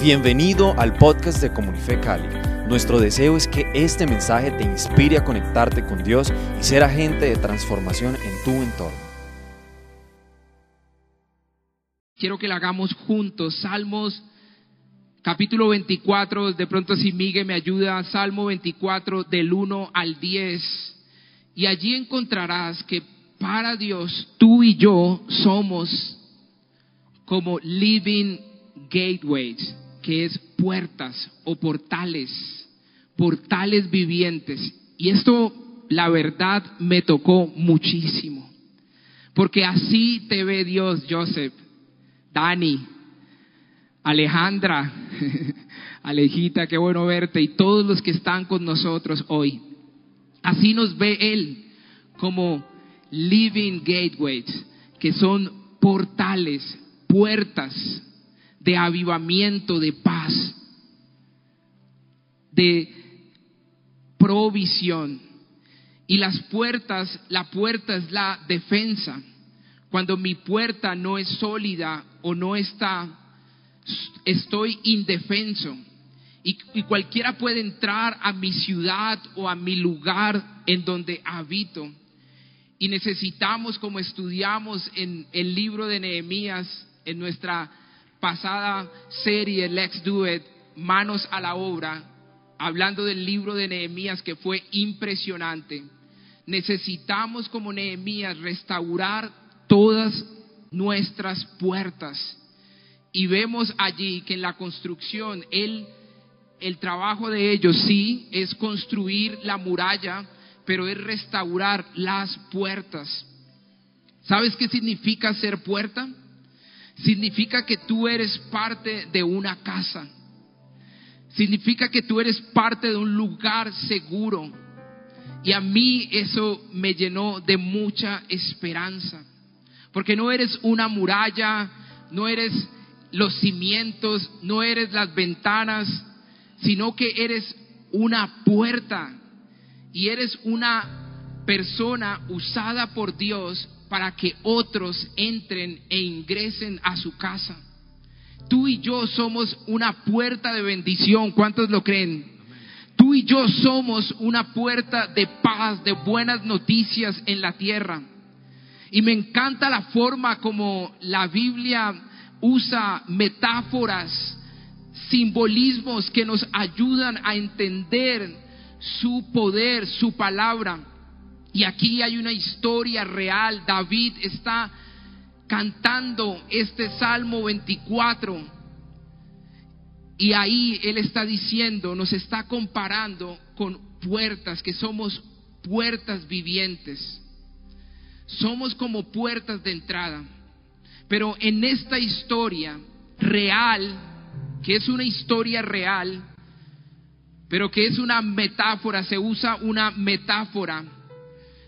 Bienvenido al podcast de Comunife Cali. Nuestro deseo es que este mensaje te inspire a conectarte con Dios y ser agente de transformación en tu entorno. Quiero que lo hagamos juntos. Salmos capítulo 24, de pronto si Miguel me ayuda, Salmo 24 del 1 al 10. Y allí encontrarás que para Dios tú y yo somos como living gateways, que es puertas o portales, portales vivientes. Y esto, la verdad, me tocó muchísimo. Porque así te ve Dios, Joseph, Dani, Alejandra, Alejita, qué bueno verte, y todos los que están con nosotros hoy. Así nos ve Él como living gateways, que son portales, puertas de avivamiento, de paz, de provisión. Y las puertas, la puerta es la defensa. Cuando mi puerta no es sólida o no está, estoy indefenso. Y, y, cualquiera puede entrar a mi ciudad o a mi lugar en donde habito. Y necesitamos, como estudiamos en el libro de Nehemías, en nuestra pasada serie Let's Do It, Manos a la Obra, hablando del libro de Nehemías que fue impresionante. Necesitamos como Nehemías restaurar todas nuestras puertas. Y vemos allí que en la construcción, el, el trabajo de ellos sí es construir la muralla, pero es restaurar las puertas. ¿Sabes qué significa ser puerta? Significa que tú eres parte de una casa. Significa que tú eres parte de un lugar seguro. Y a mí eso me llenó de mucha esperanza. Porque no eres una muralla, no eres los cimientos, no eres las ventanas, sino que eres una puerta y eres una persona usada por Dios para que otros entren e ingresen a su casa. Tú y yo somos una puerta de bendición. ¿Cuántos lo creen? Tú y yo somos una puerta de paz, de buenas noticias en la tierra. Y me encanta la forma como la Biblia usa metáforas, simbolismos que nos ayudan a entender su poder, su palabra. Y aquí hay una historia real. David está cantando este Salmo 24. Y ahí él está diciendo, nos está comparando con puertas, que somos puertas vivientes. Somos como puertas de entrada. Pero en esta historia real, que es una historia real, pero que es una metáfora, se usa una metáfora.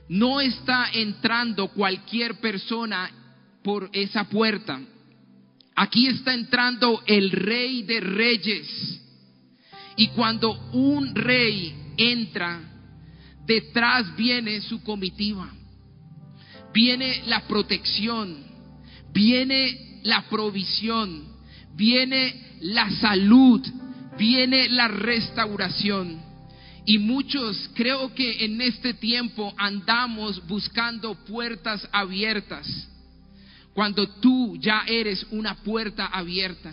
No está entrando cualquier persona por esa puerta. Aquí está entrando el rey de reyes. Y cuando un rey entra, detrás viene su comitiva. Viene la protección, viene la provisión, viene la salud, viene la restauración. Y muchos creo que en este tiempo andamos buscando puertas abiertas. Cuando tú ya eres una puerta abierta.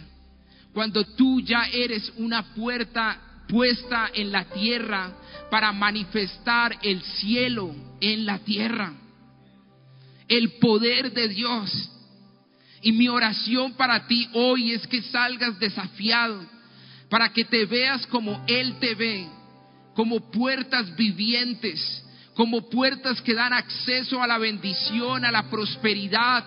Cuando tú ya eres una puerta puesta en la tierra para manifestar el cielo en la tierra. El poder de Dios. Y mi oración para ti hoy es que salgas desafiado para que te veas como Él te ve, como puertas vivientes, como puertas que dan acceso a la bendición, a la prosperidad,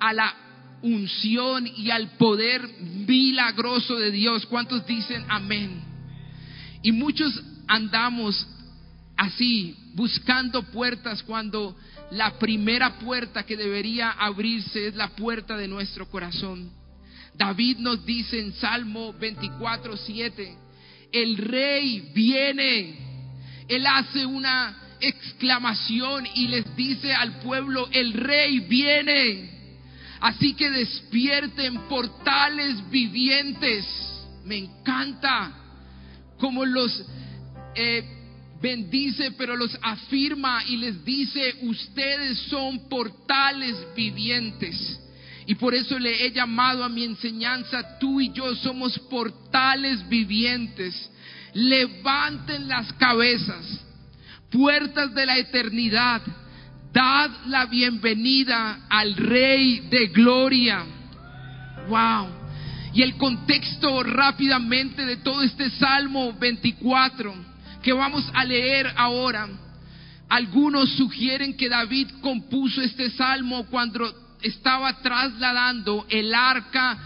a la unción y al poder milagroso de Dios. ¿Cuántos dicen amén? Y muchos andamos así, buscando puertas cuando la primera puerta que debería abrirse es la puerta de nuestro corazón. David nos dice en Salmo 24, 7, el rey viene. Él hace una exclamación y les dice al pueblo, el rey viene. Así que despierten portales vivientes. Me encanta como los eh, bendice, pero los afirma y les dice, ustedes son portales vivientes. Y por eso le he llamado a mi enseñanza, tú y yo somos portales vivientes. Levanten las cabezas, puertas de la eternidad. Dad la bienvenida al Rey de Gloria. Wow. Y el contexto rápidamente de todo este Salmo 24 que vamos a leer ahora. Algunos sugieren que David compuso este salmo cuando estaba trasladando el arca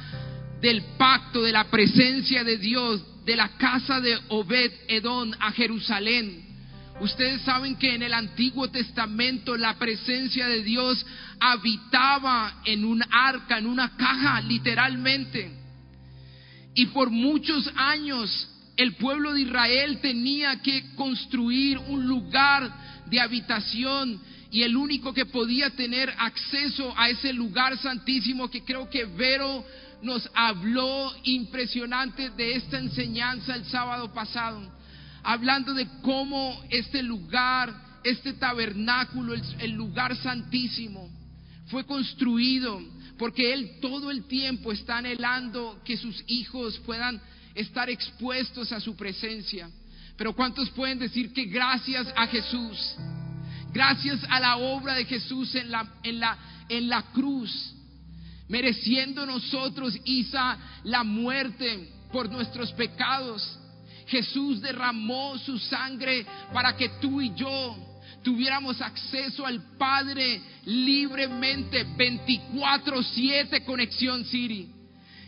del pacto, de la presencia de Dios, de la casa de Obed Edom a Jerusalén. Ustedes saben que en el Antiguo Testamento la presencia de Dios habitaba en un arca, en una caja, literalmente. Y por muchos años el pueblo de Israel tenía que construir un lugar de habitación y el único que podía tener acceso a ese lugar santísimo que creo que Vero nos habló impresionante de esta enseñanza el sábado pasado, hablando de cómo este lugar, este tabernáculo, el, lugar santísimo, fue construido porque Él todo el tiempo está anhelando que sus hijos puedan estar expuestos a su presencia. Pero ¿cuántos pueden decir que gracias a Jesús, gracias a la obra de Jesús en la, en la, en la cruz, mereciendo nosotros, Isa, la muerte por nuestros pecados, Jesús derramó su sangre para que tú y yo tuviéramos acceso al Padre libremente, 24/7 Conexión City.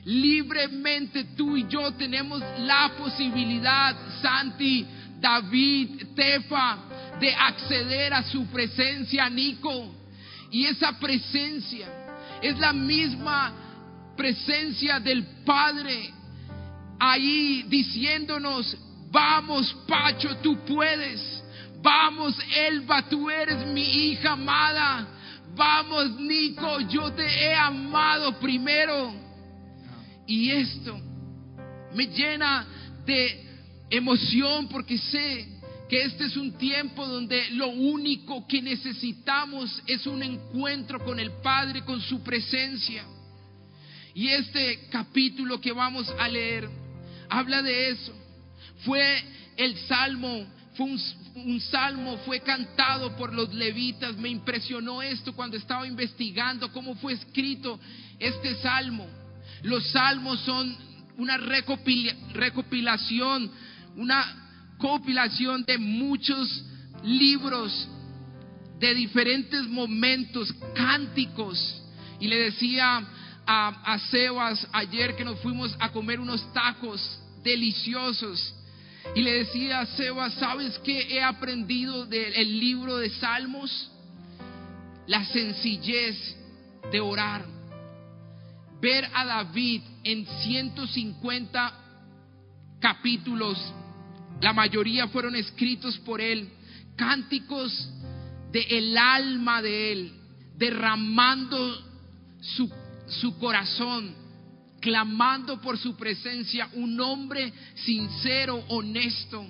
Libremente tú y yo tenemos la posibilidad, Santi, David, Tefa, de acceder a su presencia, Nico. Y esa presencia es la misma presencia del Padre ahí diciéndonos, vamos Pacho, tú puedes. Vamos Elba, tú eres mi hija amada. Vamos Nico, yo te he amado primero. Y esto me llena de emoción porque sé que este es un tiempo donde lo único que necesitamos es un encuentro con el Padre, con su presencia. Y este capítulo que vamos a leer habla de eso. Fue el salmo, fue un, un, salmo, fue cantado por los levitas. Me impresionó esto cuando estaba investigando cómo fue escrito este salmo. Los salmos son una recopilación, una compilación de muchos libros de diferentes momentos, cánticos. Y le decía a, Sebas ayer que nos fuimos a comer unos tacos deliciosos. Y le decía a Sebas, ¿sabes qué he aprendido del libro de Salmos? La sencillez de orar ver a David en 150 capítulos, la mayoría fueron escritos por él, cánticos de el alma de él, derramando su, su corazón, clamando por su presencia, un hombre sincero, honesto.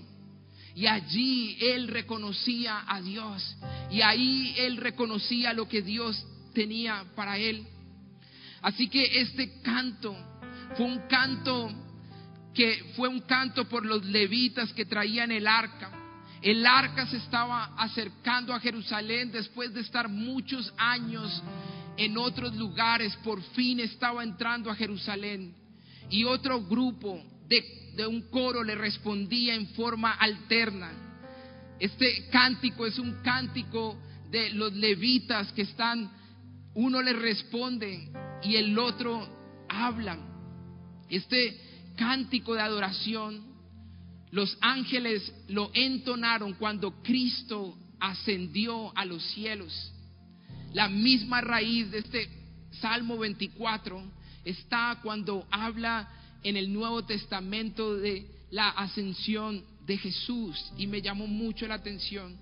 Y allí él reconocía a Dios. Y ahí él reconocía lo que Dios tenía para él. Así que este canto fue un canto que fue un canto por los levitas que traían el arca. El arca se estaba acercando a Jerusalén después de estar muchos años en otros lugares, por fin estaba entrando a Jerusalén. Y otro grupo de, de, un coro le respondía en forma alterna. Este cántico es un cántico de los levitas que están, uno le responde y el otro hablan. Este cántico de adoración, los ángeles lo entonaron cuando Cristo ascendió a los cielos. La misma raíz de este Salmo 24 está cuando habla en el Nuevo Testamento de la ascensión de Jesús y me llamó mucho la atención.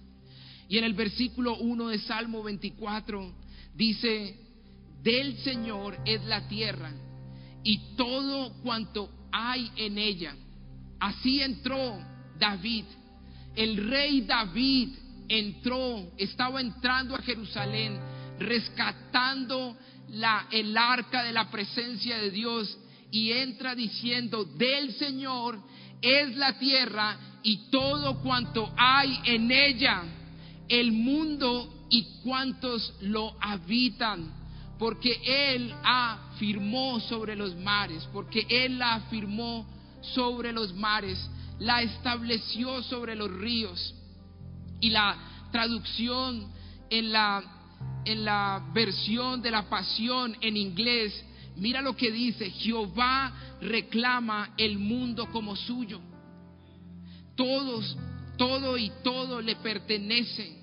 Y en el versículo 1 de Salmo 24 dice, del Señor es la tierra y todo cuanto hay en ella. Así entró David. El rey David entró, estaba entrando a Jerusalén, rescatando la, el arca de la presencia de Dios y entra diciendo, del Señor es la tierra y todo cuanto hay en ella, el mundo y cuantos lo habitan, porque Él afirmó sobre los mares, porque Él la afirmó sobre los mares, la estableció sobre los ríos. Y la traducción en la, en la versión de la pasión en inglés, mira lo que dice, Jehová reclama el mundo como suyo. Todos, todo y todo le pertenece.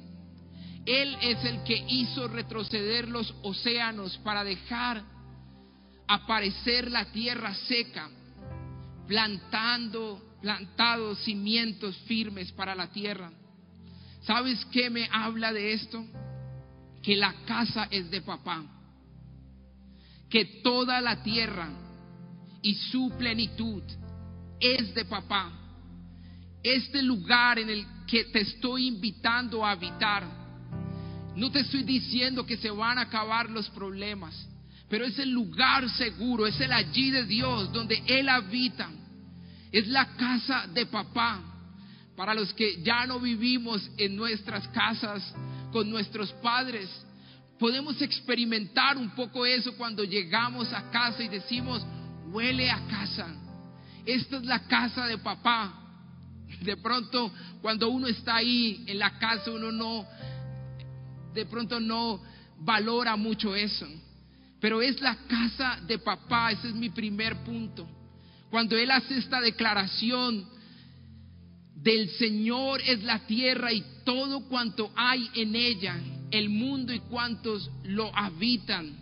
Él es el que hizo retroceder los océanos para dejar aparecer la tierra seca, plantando, plantados cimientos firmes para la tierra. ¿Sabes qué me habla de esto? Que la casa es de papá, que toda la tierra y su plenitud es de papá. Este lugar en el que te estoy invitando a habitar, no te estoy diciendo que se van a acabar los problemas, pero es el lugar seguro, es el allí de Dios donde Él habita. Es la casa de papá. Para los que ya no vivimos en nuestras casas con nuestros padres, podemos experimentar un poco eso cuando llegamos a casa y decimos, huele a casa. Esta es la casa de papá. De pronto, cuando uno está ahí en la casa, uno no, de pronto no valora mucho eso. Pero es la casa de papá, ese es mi primer punto. Cuando Él hace esta declaración, del Señor es la tierra y todo cuanto hay en ella, el mundo y cuantos lo habitan,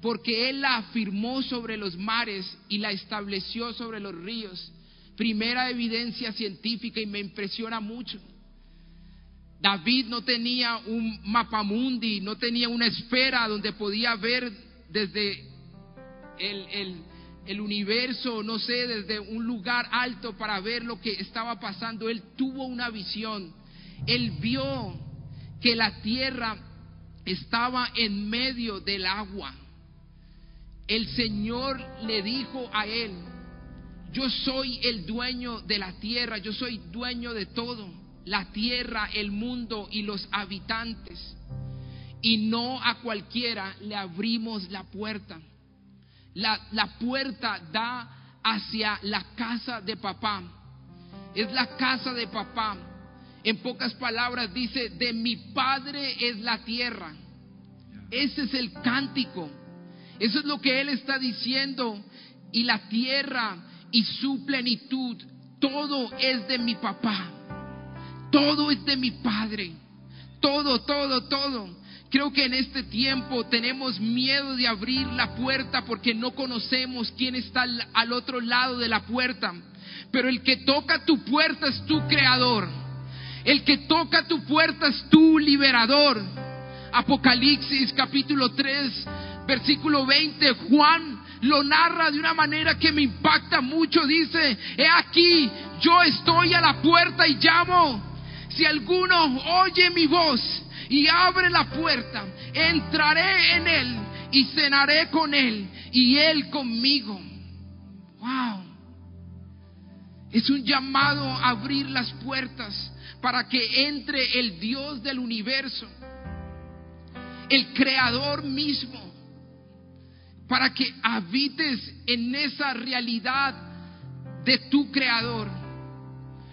porque Él la afirmó sobre los mares y la estableció sobre los ríos. Primera evidencia científica y me impresiona mucho. David no tenía un mapamundi, no tenía una esfera donde podía ver desde el, universo, no sé, desde un lugar alto para ver lo que estaba pasando. Él tuvo una visión. Él vio que la tierra estaba en medio del agua. El Señor le dijo a él, yo soy el dueño de la tierra, yo soy dueño de todo, la tierra, el mundo y los habitantes. Y no a cualquiera le abrimos la puerta. La, la puerta da hacia la casa de papá. Es la casa de papá. En pocas palabras dice, de mi padre es la tierra. Ese es el cántico. Eso es lo que él está diciendo. Y la tierra y su plenitud, todo es de mi papá. Todo es de mi padre. Todo, todo, todo. Creo que en este tiempo tenemos miedo de abrir la puerta porque no conocemos quién está al, otro lado de la puerta. Pero el que toca tu puerta es tu creador. El que toca tu puerta es tu liberador. Apocalipsis capítulo 3, versículo 20. Juan lo narra de una manera que me impacta mucho. Dice, he aquí, yo estoy a la puerta y llamo. Si alguno oye mi voz y abre la puerta, entraré en él y cenaré con él y él conmigo. Wow. Es un llamado a abrir las puertas para que entre el Dios del universo, el creador mismo, para que habites en esa realidad de tu creador.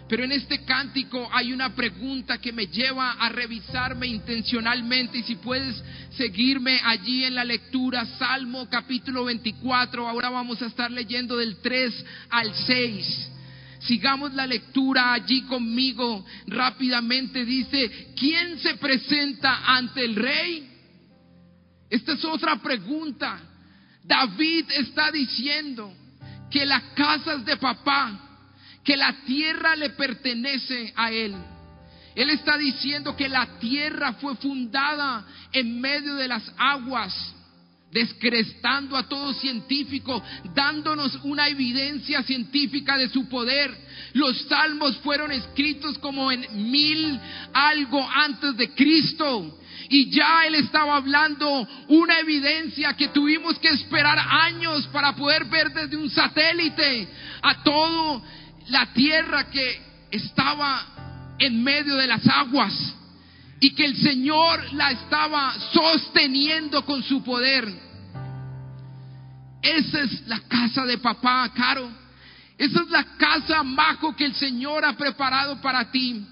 Pero en este cántico hay una pregunta que me lleva a revisarme intencionalmente y si puedes seguirme allí en la lectura, Salmo capítulo 24, ahora vamos a estar leyendo del 3 al 6. Sigamos la lectura allí conmigo rápidamente. Dice, ¿quién se presenta ante el rey? Esta es otra pregunta. David está diciendo que las casas de papá que la tierra le pertenece a Él. Él está diciendo que la tierra fue fundada en medio de las aguas. descrestando a todo científico, dándonos una evidencia científica de su poder. Los salmos fueron escritos como en mil algo antes de Cristo. Y ya él estaba hablando una evidencia que tuvimos que esperar años para poder ver desde un satélite a todo la tierra que estaba en medio de las aguas y que el Señor la estaba sosteniendo con su poder. Esa es la casa de papá, Caro. Esa es la casa majo que el Señor ha preparado para ti.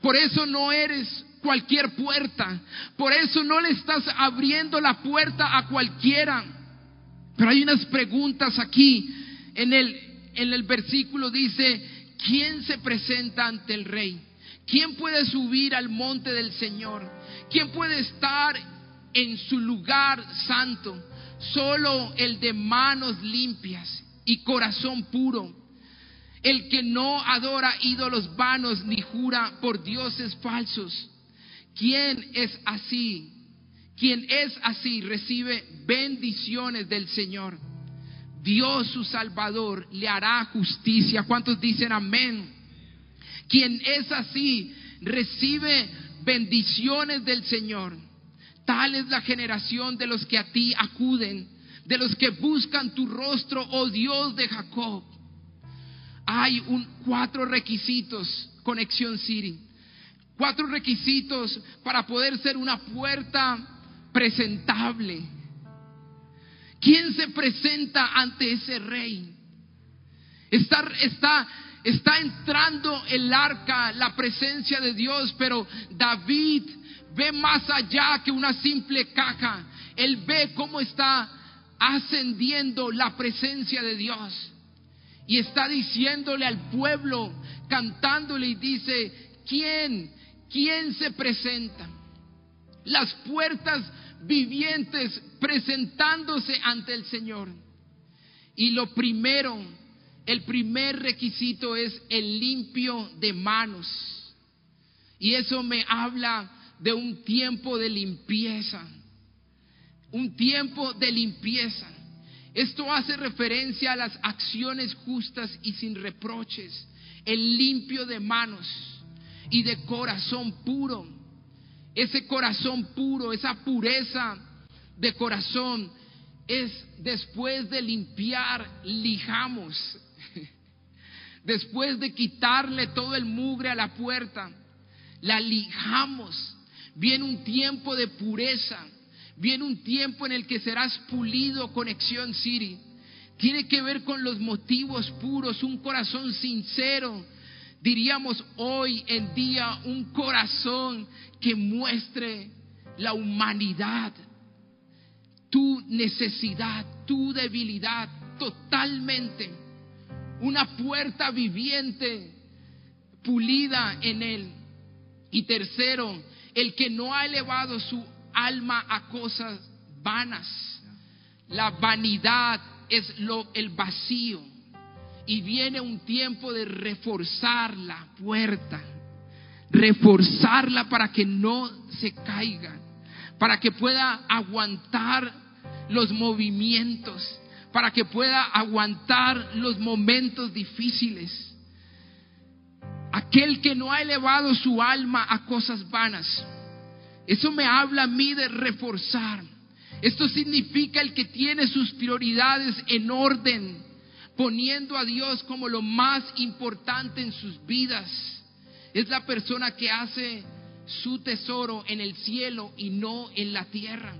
Por eso no eres cualquier puerta. Por eso no le estás abriendo la puerta a cualquiera. Pero hay unas preguntas aquí. En el, en el versículo dice, ¿quién se presenta ante el rey? ¿Quién puede subir al monte del Señor? ¿Quién puede estar en su lugar santo? Solo el de manos limpias y corazón puro. El que no adora ídolos vanos ni jura por dioses falsos. ¿Quién es así? Quien es así recibe bendiciones del Señor. Dios su Salvador le hará justicia. ¿Cuántos dicen amén? Quien es así recibe bendiciones del Señor. Tal es la generación de los que a ti acuden, de los que buscan tu rostro, oh Dios de Jacob. Hay un, cuatro requisitos, Conexión City. Cuatro requisitos para poder ser una puerta presentable. ¿Quién se presenta ante ese rey? Está, entrando el arca, la presencia de Dios, pero David ve más allá que una simple caja. Él ve cómo está ascendiendo la presencia de Dios. Y está diciéndole al pueblo, cantándole y dice, ¿quién? ¿Quién se presenta? Las puertas vivientes presentándose ante el Señor. Y lo primero, el primer requisito es el limpio de manos. Y eso me habla de un tiempo de limpieza. Un tiempo de limpieza. Esto hace referencia a las acciones justas y sin reproches. El limpio de manos y de corazón puro. Ese corazón puro, esa pureza de corazón es después de limpiar, lijamos. Después de quitarle todo el mugre a la puerta, la lijamos. Viene un tiempo de pureza. Viene un tiempo en el que serás pulido, conexión City. Tiene que ver con los motivos puros, un corazón sincero, diríamos hoy en día un corazón que muestre la humanidad, tu necesidad, tu debilidad totalmente. Una puerta viviente, pulida en él. Y tercero, el que no ha elevado su alma a cosas vanas. La vanidad es lo, el vacío y viene un tiempo de reforzar la puerta, reforzarla para que no se caiga, para que pueda aguantar los movimientos, para que pueda aguantar los momentos difíciles. Aquel que no ha elevado su alma a cosas vanas, eso me habla a mí de reforzar. Esto significa el que tiene sus prioridades en orden, poniendo a Dios como lo más importante en sus vidas. Es la persona que hace su tesoro en el cielo y no en la tierra.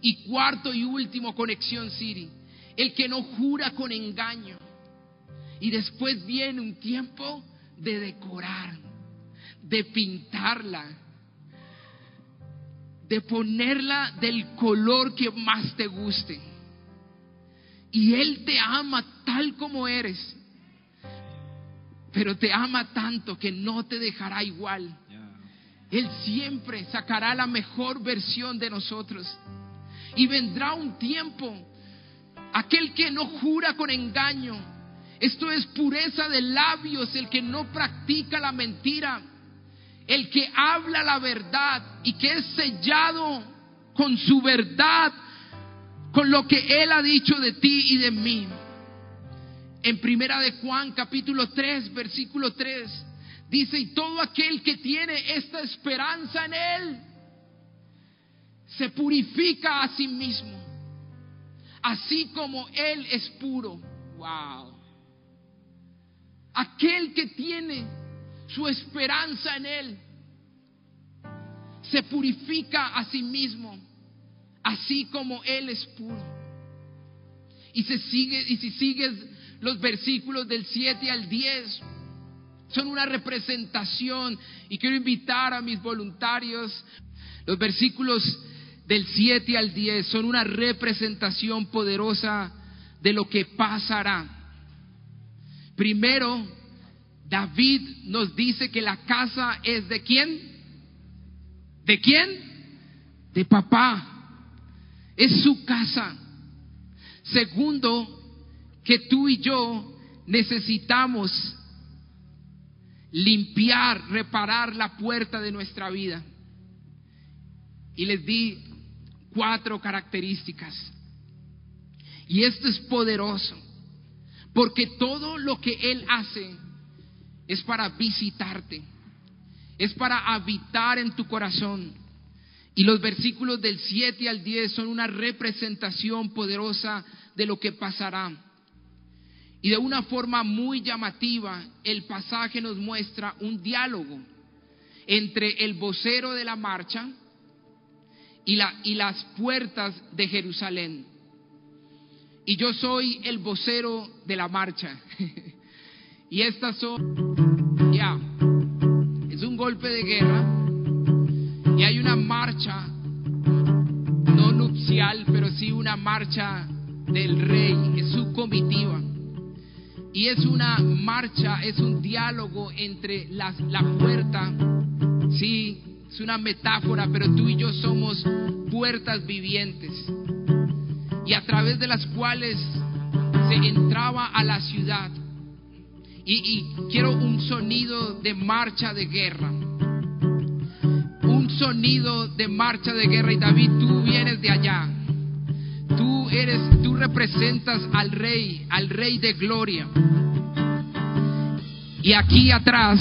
Y cuarto y último, conexión Siri, el que no jura con engaño. Y después viene un tiempo de decorar, de pintarla, de ponerla del color que más te guste. Y Él te ama tal como eres. Pero te ama tanto que no te dejará igual. Él siempre sacará la mejor versión de nosotros. Y vendrá un tiempo, aquel que no jura con engaño, esto es pureza de labios, el que no practica la mentira, el que habla la verdad y que es sellado con su verdad, con lo que Él ha dicho de ti y de mí. En primera de Juan capítulo 3, versículo 3, dice, y todo aquel que tiene esta esperanza en Él, se purifica a sí mismo, así como Él es puro. Wow. Aquel que tiene su esperanza en Él se purifica a sí mismo, así como Él es puro. Y, se sigue, y si sigues los versículos del 7 al 10, son una representación. Y quiero invitar a mis voluntarios, los versículos del 7 al 10 son una representación poderosa de lo que pasará. Primero, David nos dice que la casa es de quién? ¿De quién? De papá. Es su casa. Segundo, que tú y yo necesitamos limpiar, reparar la puerta de nuestra vida. Y les di cuatro características. Y esto es poderoso, porque todo lo que Él hace es para visitarte, es para habitar en tu corazón. Y los versículos del 7 al 10 son una representación poderosa de lo que pasará. Y de una forma muy llamativa, el pasaje nos muestra un diálogo entre el vocero de la marcha y, la, y las puertas de Jerusalén. Y yo soy el vocero de la marcha. y estas son, ya, es un golpe de guerra. Y hay una marcha, no nupcial, pero sí una marcha del rey, es su comitiva. Y es una marcha, es un diálogo entre las, la puerta, sí, es una metáfora, pero tú y yo somos puertas vivientes y a través de las cuales se entraba a la ciudad. Y, quiero un sonido de marcha de guerra. Sonido de marcha de guerra. Y David, tú vienes de allá. Tú eres, tú representas al rey, al rey de gloria. Y aquí atrás,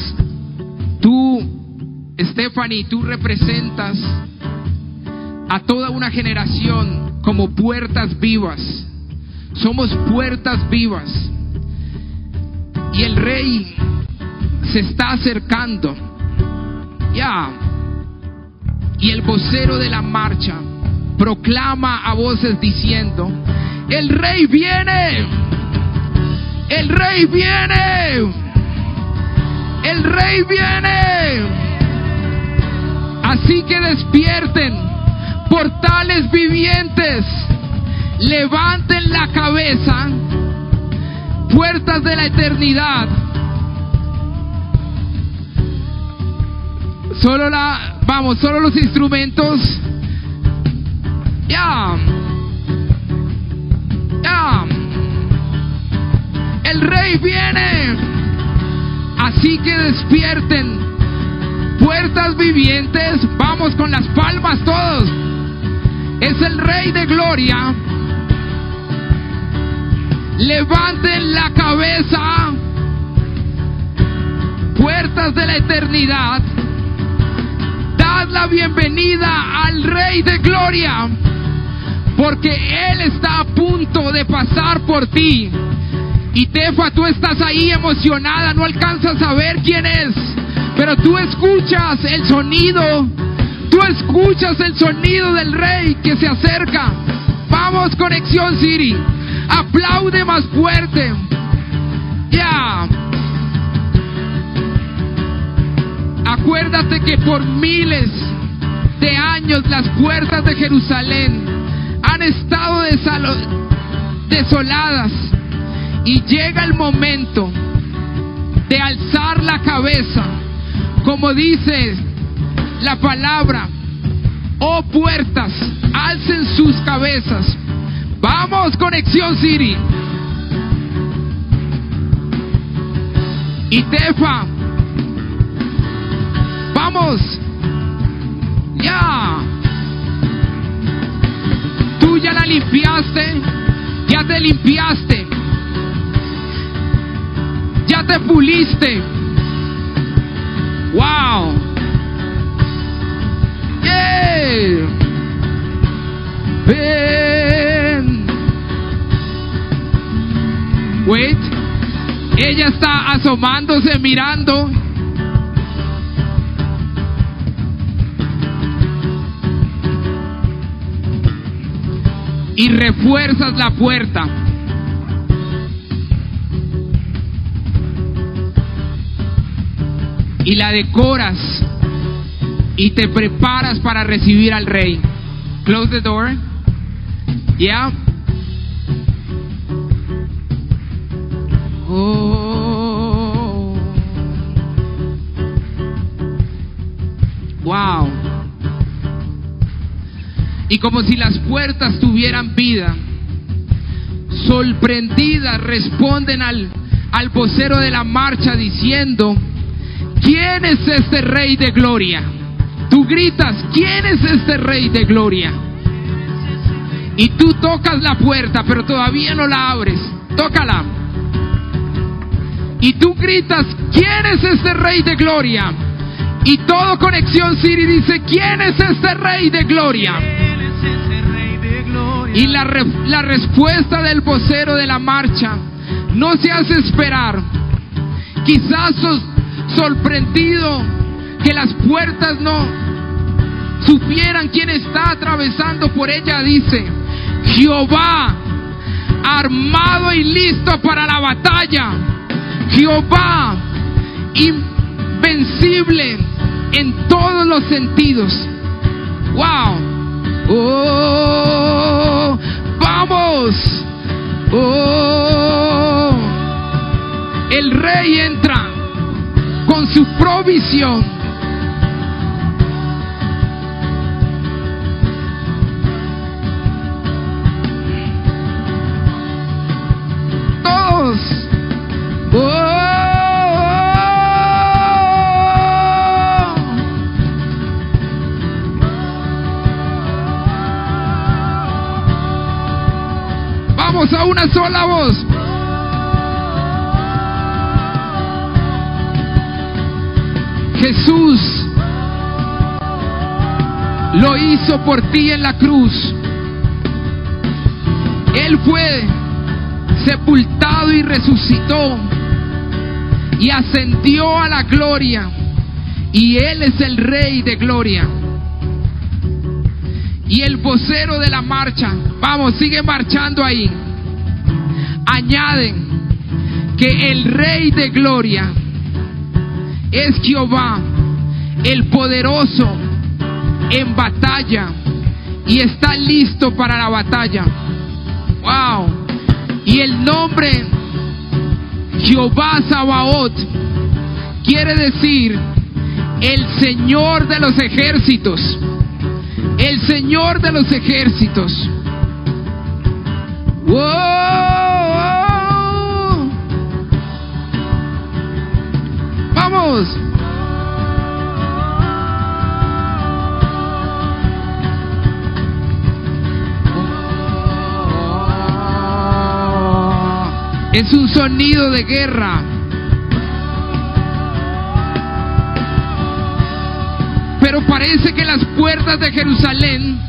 tú, Stephanie, tú representas a toda una generación como puertas vivas. Somos puertas vivas. Y el rey se está acercando. Ya. Y el vocero de la marcha proclama a voces diciendo, el rey viene, el rey viene, el rey viene. Así que despierten, portales vivientes, levanten la cabeza, puertas de la eternidad. Solo la, vamos, solo los instrumentos. Ya. Ya. El rey viene. Así que despierten. Puertas vivientes. Vamos con las palmas todos. Es el rey de gloria. Levanten la cabeza. Puertas de la eternidad. La bienvenida al rey de gloria porque Él está a punto de pasar por ti. Y Tefa, tú estás ahí emocionada, no alcanzas a ver quién es, pero tú escuchas el sonido, tú escuchas el sonido del rey que se acerca. Vamos, Conexión Siri, aplaude más fuerte. Ya. Acuérdate que por miles de años las puertas de Jerusalén han estado desoladas y llega el momento de alzar la cabeza, como dice la palabra, oh puertas, alcen sus cabezas. Vamos, conexión Siri. Y Tefa, vamos, ya. limpiaste, ya te limpiaste, ya te puliste. Wow. Yeah. Wait. Ella está asomándose, mirando. Y refuerzas la puerta. Y la decoras. Y te preparas para recibir al rey. Close the door. Yeah. Y como si las puertas tuvieran vida, sorprendidas responden al, al vocero de la marcha diciendo, ¿quién es este rey de gloria? Tú gritas, ¿quién es este rey de gloria? Y tú tocas la puerta, pero todavía no la abres. Tócala. Y tú gritas, ¿quién es este rey de gloria? Y todo Conexión City dice, ¿quién es este rey de gloria? Y la, la respuesta del vocero de la marcha no se hace esperar. Quizás sos sorprendido que las puertas no supieran quién está atravesando por ella, dice, Jehová, armado y listo para la batalla. Jehová, invencible en todos los sentidos. Wow. Oh, Oh, el rey entra con su provisión. Una sola voz. Jesús lo hizo por ti en la cruz. Él fue sepultado y resucitó y ascendió a la gloria. Y Él es el Rey de gloria. Y el vocero de la marcha, vamos, sigue marchando ahí. Añaden que el Rey de gloria es Jehová, el poderoso en batalla y está listo para la batalla. Wow. Y el nombre Jehová Sabaoth quiere decir el Señor de los ejércitos. El Señor de los ejércitos. Wow. Vamos. Es un sonido de guerra. Pero parece que las puertas de Jerusalén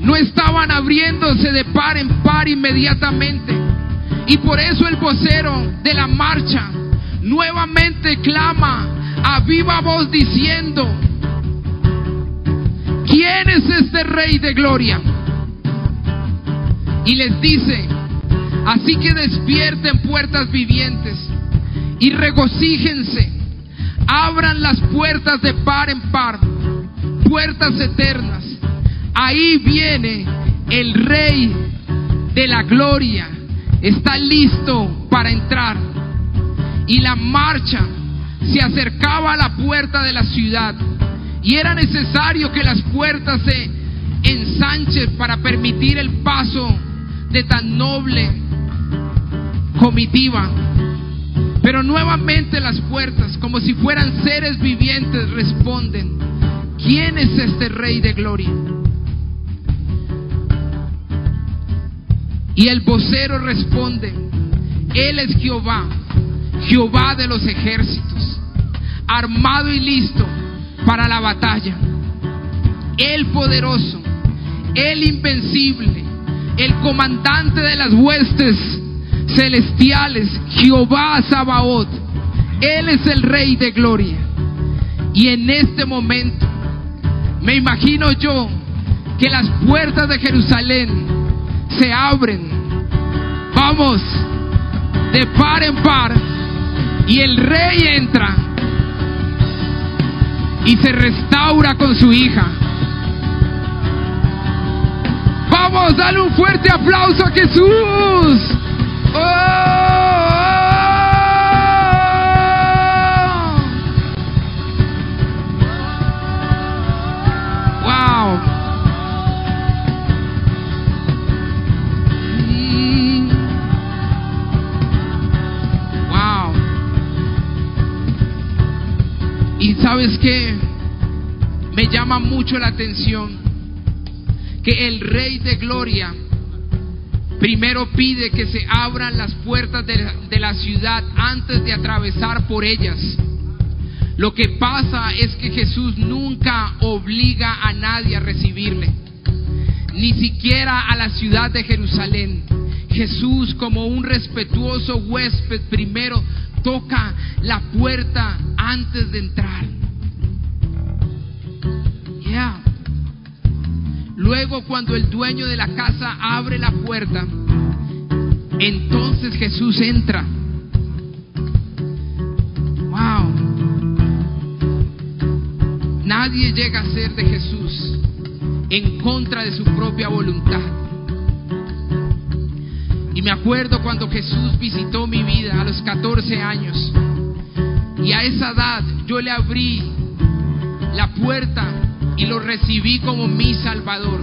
no estaban abriéndose de par en par inmediatamente. Y por eso el vocero de la marcha nuevamente clama a viva voz diciendo, ¿quién es este rey de gloria? Y les dice, así que despierten puertas vivientes y regocíjense, abran las puertas de par en par, puertas eternas. Ahí viene el rey de la gloria, está listo para entrar. Y la marcha se acercaba a la puerta de la ciudad y era necesario que las puertas se ensanchen para permitir el paso de tan noble comitiva. Pero nuevamente las puertas, como si fueran seres vivientes, responden, ¿quién es este rey de gloria? Y el vocero responde, Él es Jehová, Jehová de los ejércitos, armado y listo para la batalla. El poderoso, el invencible, el comandante de las huestes celestiales, Jehová Sabaoth. Él es el rey de gloria. Y en este momento me imagino yo que las puertas de Jerusalén se abren. Vamos, de par en par. Y el rey entra y se restaura con su hija. Vamos, dale un fuerte aplauso a Jesús. ¡Oh! Sabes que me llama mucho la atención que el Rey de Gloria primero pide que se abran las puertas de la ciudad antes de atravesar por ellas. Lo que pasa es que Jesús nunca obliga a nadie a recibirle, ni siquiera a la ciudad de Jerusalén. Jesús, como un respetuoso huésped, primero toca la puerta antes de entrar. Luego, cuando el dueño de la casa abre la puerta, entonces Jesús entra. Wow. Nadie llega a ser de Jesús en contra de su propia voluntad. Y me acuerdo cuando Jesús visitó mi vida a los 14 años. Y a esa edad yo le abrí la puerta y lo recibí como mi Salvador.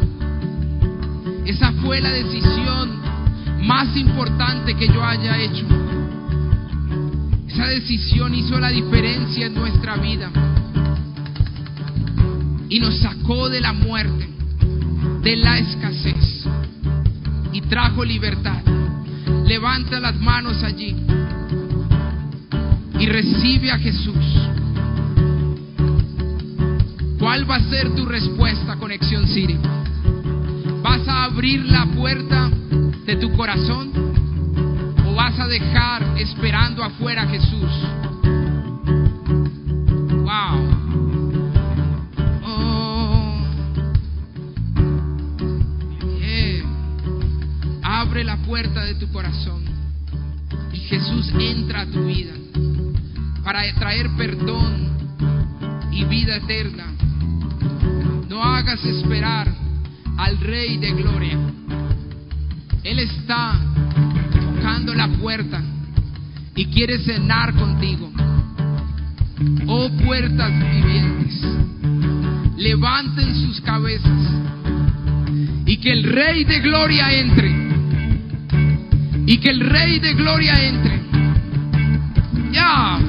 Esa fue la decisión más importante que yo haya hecho. Esa decisión hizo la diferencia en nuestra vida y nos sacó de la muerte, de la escasez y trajo libertad. Levanta las manos allí y recibe a Jesús. ¿Cuál va a ser tu respuesta, Conexión City? ¿Vas a abrir la puerta de tu corazón o vas a dejar esperando afuera a Jesús? Wow. Oh. Abre la puerta de tu corazón y Jesús entra a tu vida para traer perdón y vida eterna. No hagas esperar al Rey de Gloria. Él está tocando la puerta y quiere cenar contigo. Oh puertas vivientes, levanten sus cabezas y que el Rey de Gloria entre. Y que el Rey de Gloria entre. Ya.